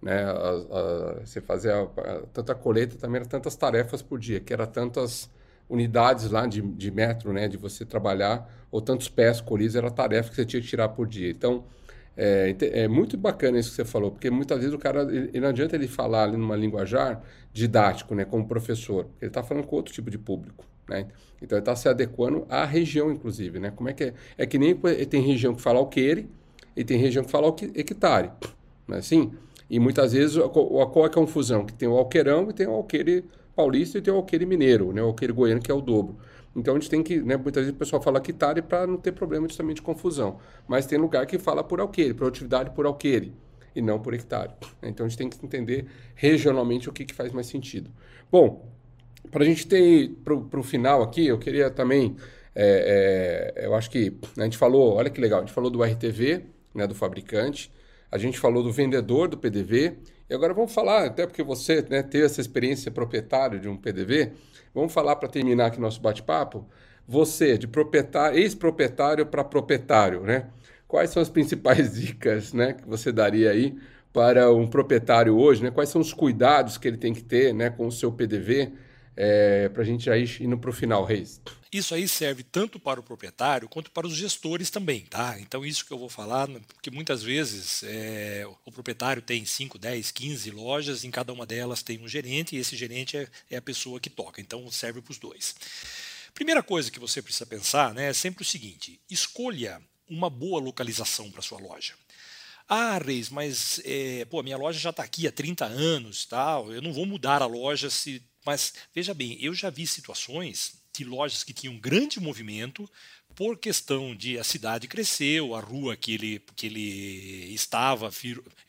Né? A, a, você fazia a, tanta coleta também era tantas tarefas por dia, que era tantas unidades lá de, de metro, né, de você trabalhar, ou tantos pés colhidos, era a tarefa que você tinha que tirar por dia. Então, é, é, muito bacana isso que você falou, porque muitas vezes o cara, ele, não adianta ele falar ali numa linguajar didático, né, como professor, ele está falando com outro tipo de público, né? Então ele está se adequando à região, inclusive, né? Como é que é? É que nem tem região que fala alqueire e tem região que fala hectare, não é assim? E muitas vezes qual é a confusão? Que tem o alqueirão e tem o alqueire paulista e tem o alqueire mineiro, né? O alqueire goiano que é o dobro. Então a gente tem que, né, muitas vezes o pessoal fala hectare para não ter problema justamente de confusão. Mas tem lugar que fala por alqueire, produtividade por alqueire, e não por hectare. Então a gente tem que entender regionalmente o que, que faz mais sentido. Bom, para a gente ter para o final aqui, eu queria também, é, é, eu acho que a gente falou, olha que legal, a gente falou do RTV, né, do fabricante, a gente falou do vendedor do PDV, e agora vamos falar, até porque você né, teve essa experiência proprietário de um PDV, Vamos falar para terminar aqui nosso bate-papo. Você, de proprietário, ex-proprietário para proprietário, né? Quais são as principais *laughs* dicas, né, que você daria aí para um proprietário hoje, né? Quais são os cuidados que ele tem que ter, né, com o seu PDV, é, para a gente ir indo para o final, Reis? Isso aí serve tanto para o proprietário quanto para os gestores também, tá? Então isso que eu vou falar, porque muitas vezes é, o proprietário tem 5, 10, 15 lojas, em cada uma delas tem um gerente e esse gerente é, é a pessoa que toca, então serve para os dois. Primeira coisa que você precisa pensar né, é sempre o seguinte: escolha uma boa localização para sua loja. Ah, Reis, mas é, pô, minha loja já está aqui há 30 anos, tal. Eu não vou mudar a loja se. Mas veja bem, eu já vi situações de lojas que tinham grande movimento por questão de a cidade cresceu, a rua que ele, que ele estava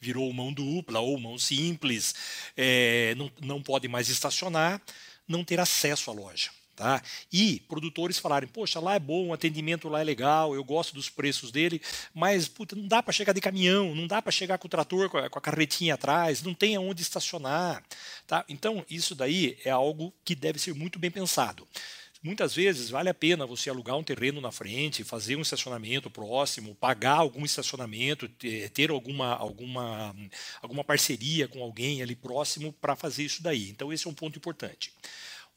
virou mão dupla ou mão simples, é, não, não pode mais estacionar, não ter acesso à loja. Tá? E produtores falarem, poxa, lá é bom, o atendimento lá é legal, eu gosto dos preços dele, mas puta, não dá para chegar de caminhão, não dá para chegar com o trator, com a, com a, carretinha atrás, não tem aonde estacionar. Tá? Então, isso daí é algo que deve ser muito bem pensado. Muitas vezes vale a pena você alugar um terreno na frente, fazer um estacionamento próximo, pagar algum estacionamento, ter alguma, alguma, alguma parceria com alguém ali próximo para fazer isso daí. Então, esse é um ponto importante.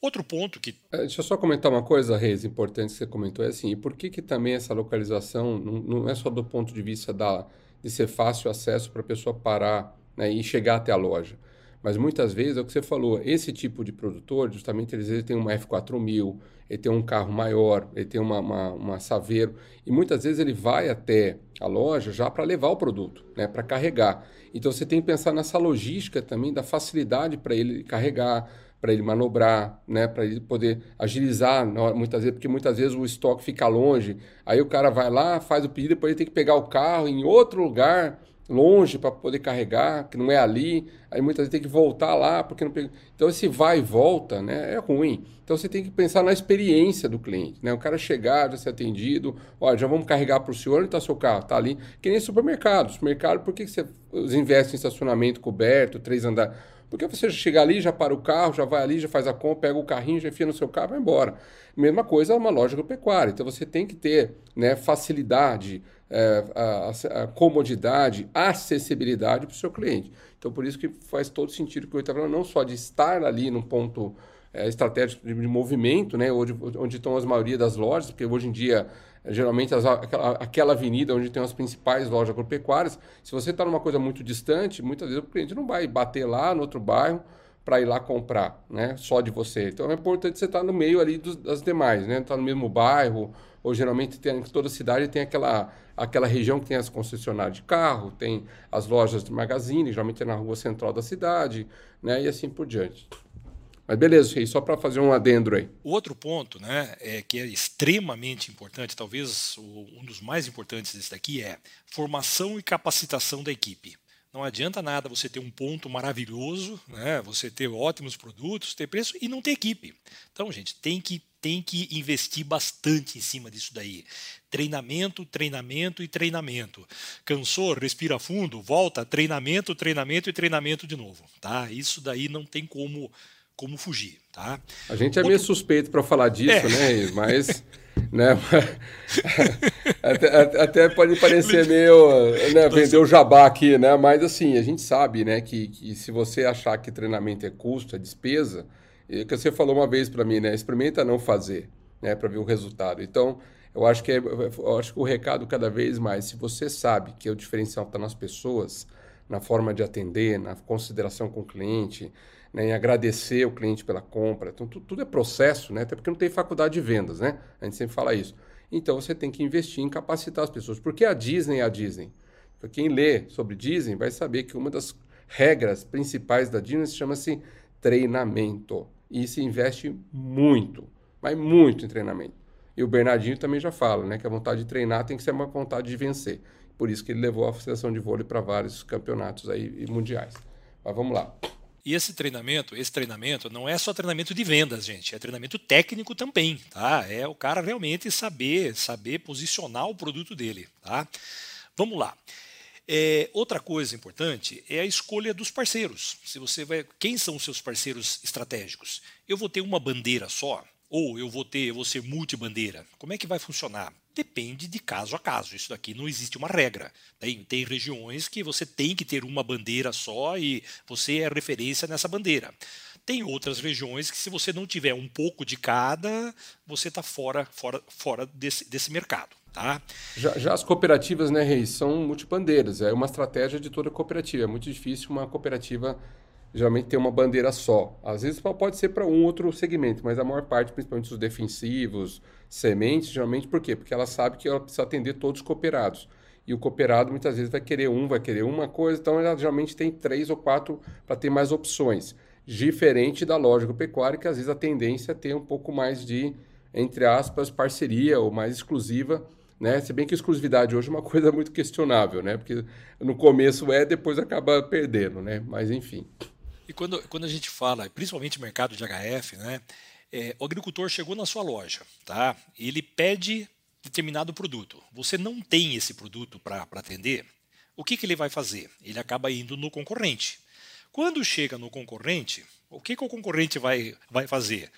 Outro ponto que. É, deixa eu só comentar uma coisa, Reis, importante que você comentou, é assim, e por que, que também essa localização não, não é só do ponto de vista da, de ser fácil acesso para a pessoa parar né, e chegar até a loja? Mas muitas vezes é o que você falou, esse tipo de produtor, justamente eles, eles têm uma F4000, ele tem um carro maior, ele tem uma, uma, uma Saveiro, e muitas vezes ele vai até a loja já para levar o produto, né, para carregar. Então você tem que pensar nessa logística também da facilidade para ele carregar, para ele manobrar, né, para ele poder agilizar, muitas vezes, porque muitas vezes o estoque fica longe, aí o cara vai lá, faz o pedido, depois ele tem que pegar o carro em outro lugar longe para poder carregar, que não é ali, aí muitas vezes tem que voltar lá porque não pega. Então esse vai e volta, né, é ruim. Então você tem que pensar na experiência do cliente, né? O cara chegar, já ser atendido, olha, já vamos carregar para o senhor, onde está seu carro? Está ali, que nem supermercado. Supermercado, por que você investe em estacionamento coberto, três andares? Porque você chega ali, já para o carro, já vai ali, já faz a compra, pega o carrinho, já enfia no seu carro e vai embora. Mesma coisa é uma loja agropecuária. Então você tem que ter né, facilidade, é, a, a, comodidade, acessibilidade para o seu cliente. Então, por isso que faz todo sentido que eu estava falando, não só de estar ali num ponto é, estratégico de, de, movimento, né, onde, onde estão as maioria das lojas, porque hoje em dia, geralmente, as, aquela, aquela avenida onde tem as principais lojas agropecuárias, se você está numa coisa muito distante, muitas vezes o cliente não vai bater lá no outro bairro para ir lá comprar, né, só de você. Então, é importante você estar tá no meio ali dos, das demais, né, tá no mesmo bairro, ou geralmente tem, toda cidade tem aquela, aquela região que tem as concessionárias de carro, tem as lojas de magazine, geralmente é na rua central da cidade, né? E assim por diante. Mas beleza, Rei, só para fazer um adendo aí. O outro ponto, né, é, que é extremamente importante, talvez um dos mais importantes desse daqui, é formação e capacitação da equipe. Não adianta nada você ter um ponto maravilhoso, né, você ter ótimos produtos, ter preço e não ter equipe. Então, gente, tem que tem que investir bastante em cima disso daí. Treinamento, treinamento e treinamento. Cansou, respira fundo, volta, treinamento, treinamento e treinamento de novo, tá? Isso daí não tem como como fugir, tá? A gente é Outro... meio suspeito para falar disso, é. né? Mas *laughs* né? *laughs* até, até, pode parecer meio né, vender o jabá aqui, né? Mas assim, a gente sabe, né, que, que se você achar que treinamento é custo, é despesa, e que você falou uma vez para mim, né? Experimenta não fazer, né? Para ver o resultado. Então, eu acho que é, eu acho que o recado cada vez mais, se você sabe que o diferencial está nas pessoas, na forma de atender, na consideração com o cliente, né, em agradecer o cliente pela compra, então tudo, tudo é processo, né? Até porque não tem faculdade de vendas, né? A gente sempre fala isso. Então você tem que investir em capacitar as pessoas. Porque a Disney é a Disney. Quem lê sobre Disney vai saber que uma das regras principais da Disney chama-se treinamento. E se investe muito, mas muito em treinamento. E o Bernardinho também já fala, né, que a vontade de treinar tem que ser uma vontade de vencer. Por isso que ele levou a seleção de vôlei para vários campeonatos aí mundiais. Mas vamos lá. E esse treinamento, esse treinamento não é só treinamento de vendas, gente, é treinamento técnico também, tá? É o cara realmente saber, saber posicionar o produto dele, tá? Vamos lá. É, outra coisa importante é a escolha dos parceiros. Se você vai, quem são os seus parceiros estratégicos? Eu vou ter uma bandeira só ou eu vou ter, eu vou ser multibandeira? Como é que vai funcionar? Depende de caso a caso. Isso daqui não existe uma regra. Tem, tem regiões que você tem que ter uma bandeira só e você é referência nessa bandeira. Tem outras regiões que, se você não tiver um pouco de cada, você está fora, fora, fora desse, desse mercado. Tá? Já, já, as cooperativas, né, Reis, são multibandeiras. É uma estratégia de toda cooperativa. É muito difícil uma cooperativa geralmente ter uma bandeira só. Às vezes pode ser para um outro segmento, mas a maior parte, principalmente os defensivos, sementes, geralmente por quê? Porque ela sabe que ela precisa atender todos os cooperados. E o cooperado muitas vezes vai querer um, vai querer uma coisa, então ela geralmente tem três ou quatro para ter mais opções. Diferente da lógica pecuária, que às vezes a tendência é ter um pouco mais de, entre aspas, parceria ou mais exclusiva né? Se bem que exclusividade hoje é uma *laughs* coisa muito questionável, né? Porque no começo é, depois acaba perdendo, né? Mas enfim. E quando, quando a gente fala, principalmente mercado de HF, né? É, o agricultor chegou na sua loja, tá? Ele pede determinado produto. Você não tem esse produto para atender. O que, que ele vai fazer? Ele acaba indo no concorrente. Quando chega no concorrente, o que, que o concorrente vai, vai fazer?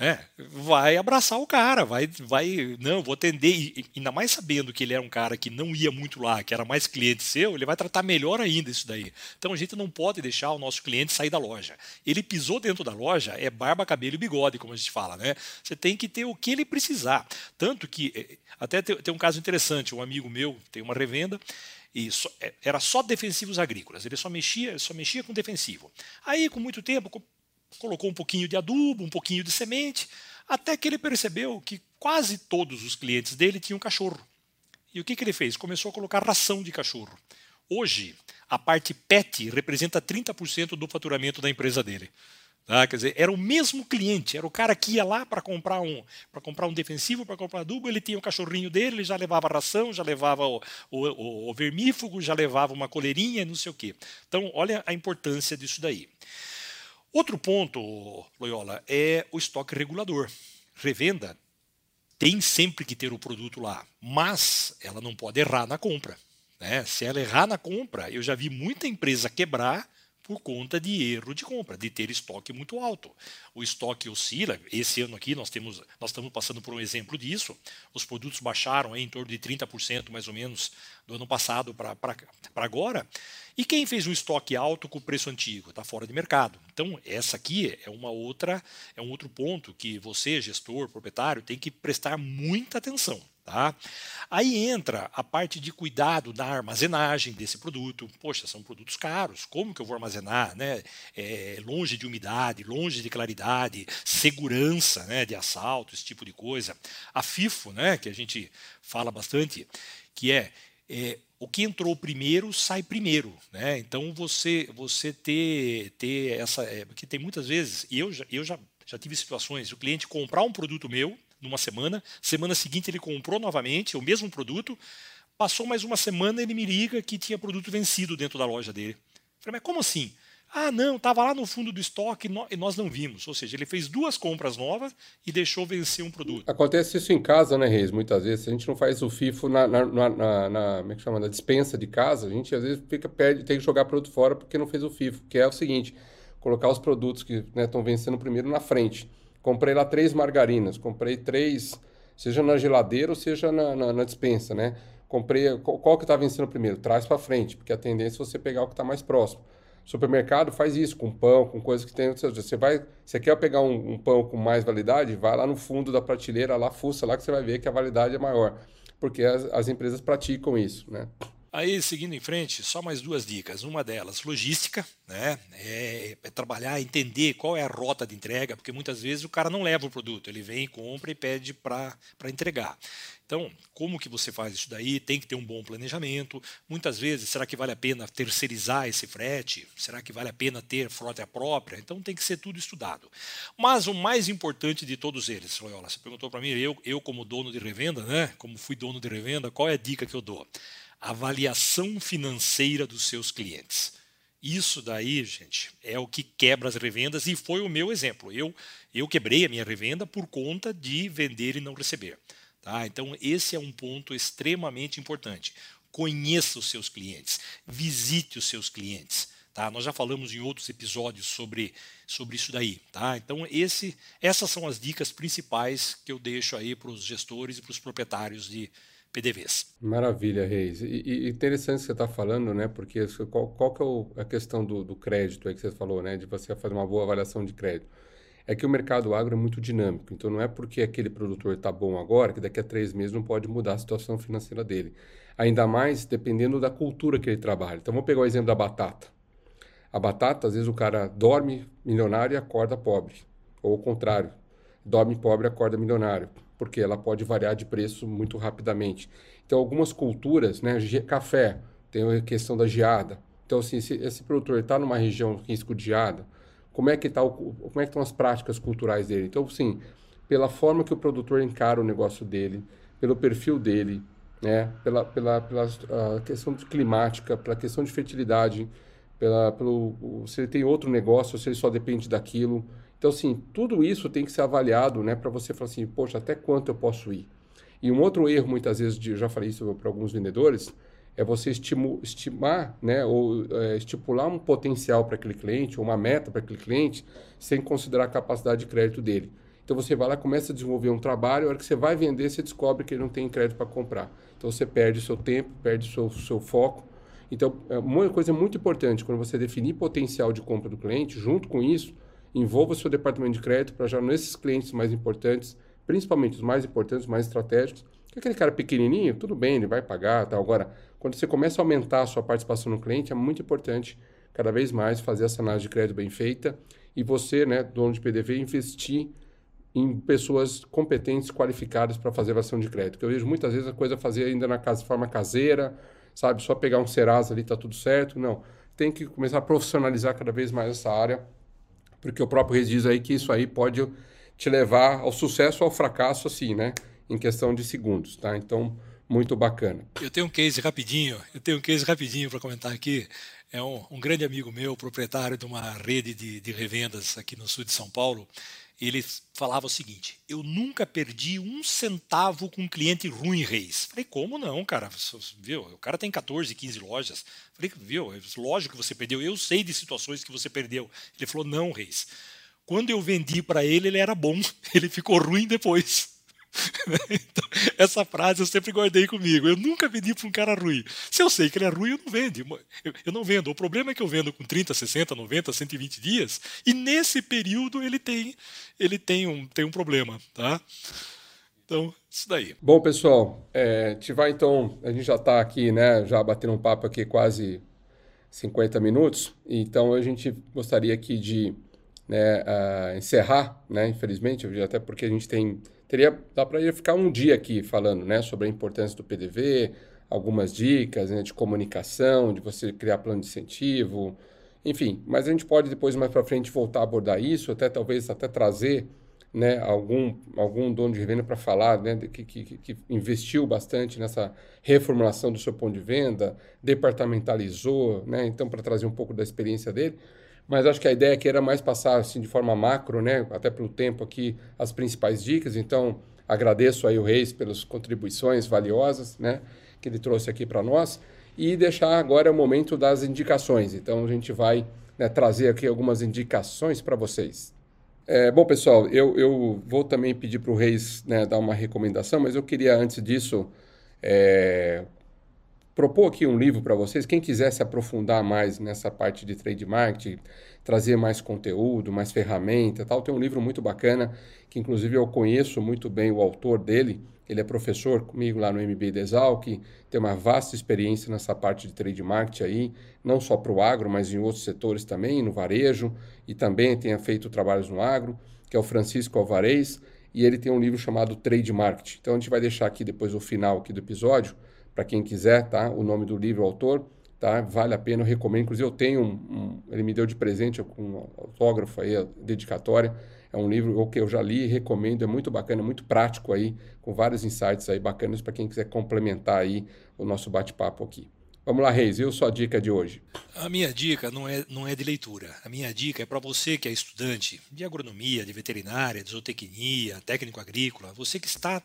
É, vai abraçar o cara, vai, vai, não, vou atender, e, ainda mais sabendo que ele era um cara que não ia muito lá, que era mais cliente seu, ele vai tratar melhor ainda isso daí. Então a gente não pode deixar o nosso cliente sair da loja. Ele pisou dentro da loja, é barba, cabelo e bigode, como a gente fala, né? Você tem que ter o que ele precisar. Tanto que, eh, até tem, tem um caso interessante, um amigo meu tem uma revenda, e só, é, era só defensivos agrícolas, ele só mexia, só mexia com defensivo. Aí, com muito tempo, colocou um pouquinho de adubo, um pouquinho de semente, até que ele percebeu que quase todos os clientes dele tinham cachorro. E o que, que ele fez? Começou a colocar ração de cachorro. Hoje, a parte PET representa 30% do faturamento da empresa dele. Tá? Quer dizer, era o mesmo cliente, era o cara que ia lá para comprar um para comprar um defensivo, para comprar adubo, ele tinha o cachorrinho dele, ele já levava ração, já levava o, o, o vermífugo, já levava uma coleirinha, não sei o quê. Então, olha a importância disso daí. Outro ponto, Loyola, é o estoque regulador. Revenda tem sempre que ter o produto lá, mas ela não pode errar na compra. Né? Se ela errar na compra, eu já vi muita empresa quebrar por conta de erro de compra, de ter estoque muito alto. O estoque oscila, esse ano aqui nós temos, nós estamos passando por um exemplo disso. Os produtos baixaram em torno de 30% mais ou menos do ano passado para agora. E quem fez um estoque alto com o preço antigo está fora de mercado. Então essa aqui é uma outra, é um outro ponto que você, gestor, proprietário, tem que prestar muita atenção. Tá? Aí entra a parte de cuidado da armazenagem desse produto. Poxa, são produtos caros, como que eu vou armazenar? Né? É, longe de umidade, longe de claridade, segurança né, de assalto, esse tipo de coisa. A FIFO, né, que a gente fala bastante, que é, é o que entrou primeiro sai primeiro, né? Então você você ter ter essa é, porque tem muitas vezes eu já, eu já já tive situações o cliente comprar um produto meu numa semana. Semana seguinte ele comprou novamente o mesmo produto. Passou mais uma semana ele me liga que tinha produto vencido dentro da loja dele. Falei, mas como assim? Ah, não, estava lá no fundo do estoque e nós não vimos. Ou seja, ele fez duas compras novas e deixou vencer um produto. Acontece isso em casa, né, Reis? Muitas vezes. a gente não faz o FIFO na, na, na, na, como é que chama? na dispensa de casa, a gente às vezes fica perde, tem que jogar produto fora porque não fez o FIFO, que é o seguinte: colocar os produtos que estão né, vencendo primeiro na frente. Comprei lá três margarinas, comprei três, seja na geladeira ou seja na, na, na dispensa, né? Comprei, qual, que está vencendo primeiro? Traz para frente, porque a tendência é você pegar o que está mais próximo. Supermercado faz isso com pão, com coisas que tem. Você vai, você quer pegar um, um, pão com mais validade, vai lá no fundo da prateleira, lá fuça lá que você vai ver que a validade é maior, porque as, as empresas praticam isso, né? Aí, seguindo em frente, só mais duas dicas. Uma delas, logística, né? É, é, trabalhar, entender qual é a rota de entrega, porque muitas vezes o cara não leva o produto, ele vem, compra e pede para entregar. Então, como que você faz isso daí? Tem que ter um bom planejamento. Muitas vezes, será que vale a pena terceirizar esse frete? Será que vale a pena ter frota própria? Então, tem que ser tudo estudado. Mas o mais importante de todos eles, Loyola, você perguntou para mim, eu, eu como dono de revenda, né? Como fui dono de revenda, qual é a dica que eu dou? Avaliação financeira dos seus clientes. Isso daí, gente, é o que quebra as revendas e foi o meu exemplo. Eu, eu quebrei a minha revenda por conta de vender e não receber. Tá? Então, esse é um ponto extremamente importante. Conheça os seus clientes, visite os seus clientes. Tá? Nós já falamos em outros episódios sobre, sobre isso daí. Tá? Então, esse, essas são as dicas principais que eu deixo aí para os gestores e para os proprietários de, PDVs. Maravilha, Reis. E, e interessante você estar tá falando, né? Porque qual, qual que é o, a questão do, do crédito aí que você falou, né? De você fazer uma boa avaliação de crédito. É que o mercado agro é muito dinâmico. Então não é porque aquele produtor está bom agora que daqui a três meses não pode mudar a situação financeira dele. Ainda mais dependendo da cultura que ele trabalha. Então vamos pegar o exemplo da batata. A batata, às vezes o cara dorme milionário e acorda pobre. Ou o contrário, dorme pobre e acorda milionário porque ela pode variar de preço muito rapidamente. Então, algumas culturas, né, café, tem a questão da geada. Então, assim, se esse produtor está numa região risco de geada, como é que tá o, como é que estão as práticas culturais dele? Então, sim, pela forma que o produtor encara o negócio dele, pelo perfil dele, né, pela, pela, pela questão climática, pela questão de fertilidade, pela, pelo, se ele tem outro negócio, se ele só depende daquilo. Então, assim, tudo isso tem que ser avaliado, né, para você falar assim, poxa, até quanto eu posso ir? E um outro erro, muitas vezes, de, eu já falei isso para alguns vendedores, é você estimu, estimar, né, ou é, estipular um potencial para aquele cliente, ou uma meta para aquele cliente, sem considerar a capacidade de crédito dele. Então você vai lá, começa a desenvolver um trabalho, a hora que você vai vender, você descobre que ele não tem crédito para comprar. Então você perde o seu tempo, perde o seu, seu foco. Então, é uma coisa muito importante, quando você definir potencial de compra do cliente, junto com isso, envolva o seu departamento de crédito para já nesses clientes mais importantes, principalmente os mais importantes, mais estratégicos, que aquele cara pequenininho, tudo bem, ele vai pagar, tal. Agora, quando você começa a aumentar a sua participação no cliente, é muito importante cada vez mais fazer essa análise de crédito bem feita e você, né, dono de PDV, investir em pessoas competentes, qualificadas para fazer avaliação de crédito. eu vejo muitas vezes a coisa fazer ainda na casa, forma caseira, sabe? Só pegar um Serasa ali está tudo certo. Não. Tem que começar a profissionalizar cada vez mais essa área, porque o próprio Reis diz aí que isso aí pode te levar ao sucesso ou ao fracasso, assim, né? Em questão de segundos, tá? Então, muito bacana. Eu tenho um case rapidinho, eu tenho um case rapidinho para comentar aqui. É um, um, grande amigo meu, proprietário de uma rede de, de revendas aqui no sul de São Paulo ele falava o seguinte: eu nunca perdi um centavo com um cliente ruim, Reis. Falei, como não, cara? Viu? O cara tem 14, 15 lojas. Falei, viu? Lógico que você perdeu. Eu sei de situações que você perdeu. Ele falou, não, Reis. Quando eu vendi para ele, ele era bom. *laughs* Ele ficou ruim depois. *laughs* então, essa frase eu sempre guardei comigo. Eu nunca vendi para um cara ruim. Se eu sei que ele é ruim, eu não vendo. Eu, eu, não vendo. O problema é que eu vendo com 30, 60, 90, 120 dias e nesse período ele tem ele tem um, tem um problema, tá? Então, isso daí. Bom, pessoal, é, Tivar, então, a gente já está aqui, né, já batendo um papo aqui quase 50 minutos, então a gente gostaria aqui de né, uh, encerrar, né, infelizmente, até porque a gente tem teria dá para ficar um dia aqui falando, né, sobre a importância do PDV, algumas dicas né, de comunicação, de você criar plano de incentivo, enfim. Mas a gente pode depois mais para frente voltar a abordar isso, até talvez até trazer, né, algum algum dono de revenda para falar, né, que, que, que investiu bastante nessa reformulação do seu ponto de venda, departamentalizou, né, então para trazer um pouco da experiência dele. Mas acho que a ideia aqui era mais passar assim de forma macro, né? Até pelo tempo aqui, as principais dicas. Então, agradeço aí o Reis pelas contribuições valiosas, né? Que ele trouxe aqui para nós. E deixar agora o momento das indicações. Então, a gente vai né, trazer aqui algumas indicações para vocês. É, bom, pessoal, eu, eu vou também pedir para o Reis né, dar uma recomendação, mas eu queria, antes disso, é, propor aqui um livro para vocês. Quem quiser se aprofundar mais nessa parte de trade marketing, trazer mais conteúdo, mais ferramenta, tal, tem um livro muito bacana que inclusive eu conheço muito bem o autor dele. Ele é professor comigo lá no MBA Desal, que tem uma vasta experiência nessa parte de trade marketing aí, não só para o agro, mas em outros setores também, no varejo, e também tem feito trabalhos no agro, que é o Francisco Alvarez, e ele tem um livro chamado Trade Marketing. Então a gente vai deixar aqui depois o final aqui do episódio, para quem quiser, tá? O nome do livro, o autor, tá? Vale a pena, eu recomendo. Inclusive, eu tenho um, um ele me deu de presente com um autógrafo aí, dedicatória. É um livro que eu já li e recomendo, é muito bacana, muito prático aí, com vários insights aí bacanas para quem quiser complementar aí o nosso bate-papo aqui. Vamos lá, Reis, e a sua dica de hoje? A minha dica não é, não é de leitura. A minha dica é para você que é estudante de agronomia, de veterinária, de zootecnia, técnico agrícola, você que está,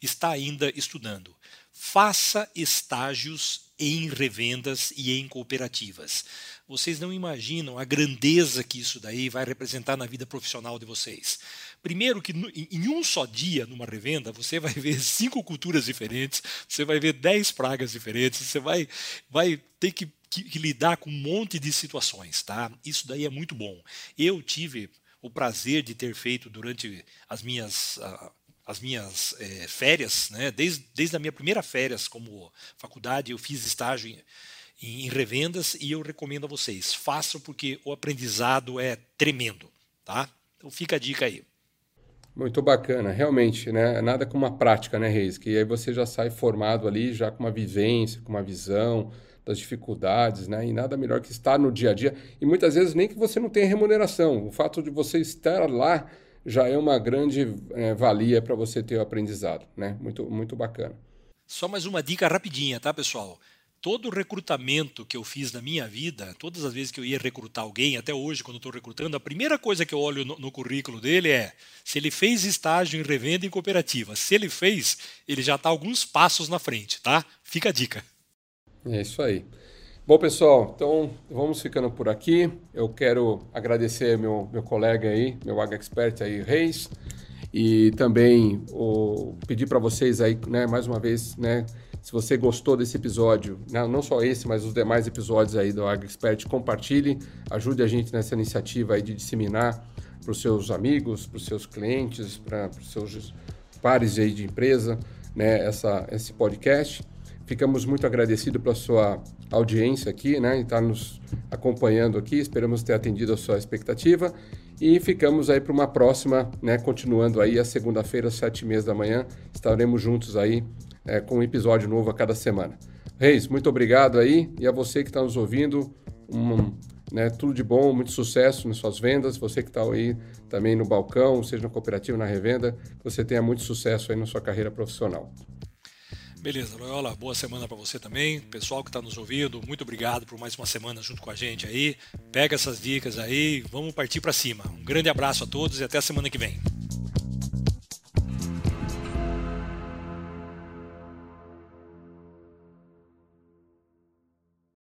está ainda estudando faça estágios em revendas e em cooperativas. Vocês não imaginam a grandeza que isso daí vai representar na vida profissional de vocês. Primeiro que em um só dia numa revenda você vai ver *laughs* cinco culturas diferentes, você vai ver dez pragas diferentes, você vai, vai ter que, que, que lidar com um monte de situações, tá? Isso daí é muito bom. Eu tive o prazer de ter feito durante as minhas uh, as minhas é, férias, né? desde, desde a minha primeira férias como faculdade, eu fiz estágio em, em, revendas e eu recomendo a vocês, façam porque o aprendizado é tremendo, tá? Então fica a dica aí. Muito bacana, realmente, né? Nada como uma prática, né, Reis? Que aí você já sai formado ali, já com uma vivência, com uma visão das dificuldades, né? E nada melhor que estar no dia a dia. E muitas vezes nem que você não tenha remuneração. O fato de você estar lá já é uma grande é, valia para você ter o aprendizado, né? Muito, muito bacana. Só mais uma dica rapidinha, tá, pessoal? Todo recrutamento que eu fiz na minha vida, todas as vezes que eu ia recrutar alguém, até hoje, quando estou recrutando, a primeira coisa que eu olho no, no, currículo dele é se ele fez estágio em revenda em cooperativa. Se ele fez, ele já está alguns passos na frente, tá? Fica a dica. É isso aí. Bom, pessoal, então vamos ficando por aqui. Eu quero agradecer meu, meu colega aí, meu Água Expert aí, Reis, e também o, pedir para vocês aí, né, mais uma vez, né, se você gostou desse episódio, né, não só esse, mas os demais episódios aí do AgroExpert, compartilhe, ajude a gente nessa iniciativa aí de disseminar para os seus amigos, para os seus clientes, para os seus pares aí de empresa, né, essa, esse podcast. Ficamos muito agradecidos pela sua audiência aqui, né, e estar tá nos acompanhando aqui. Esperamos ter atendido a sua expectativa e ficamos aí para uma próxima, né, continuando aí a segunda-feira, às sete e meia da manhã. Estaremos juntos aí é, com um episódio novo a cada semana. Reis, muito obrigado aí e a você que está nos ouvindo, um, né, tudo de bom, muito sucesso nas suas vendas. Você que está aí também no balcão, seja na cooperativa, na revenda, você tenha muito sucesso aí na sua carreira profissional. Beleza, Loyola, boa semana para você também. Pessoal que está nos ouvindo, muito obrigado por mais uma semana junto com a gente aí. Pega essas dicas aí, vamos partir para cima. Um grande abraço a todos e até a semana que vem.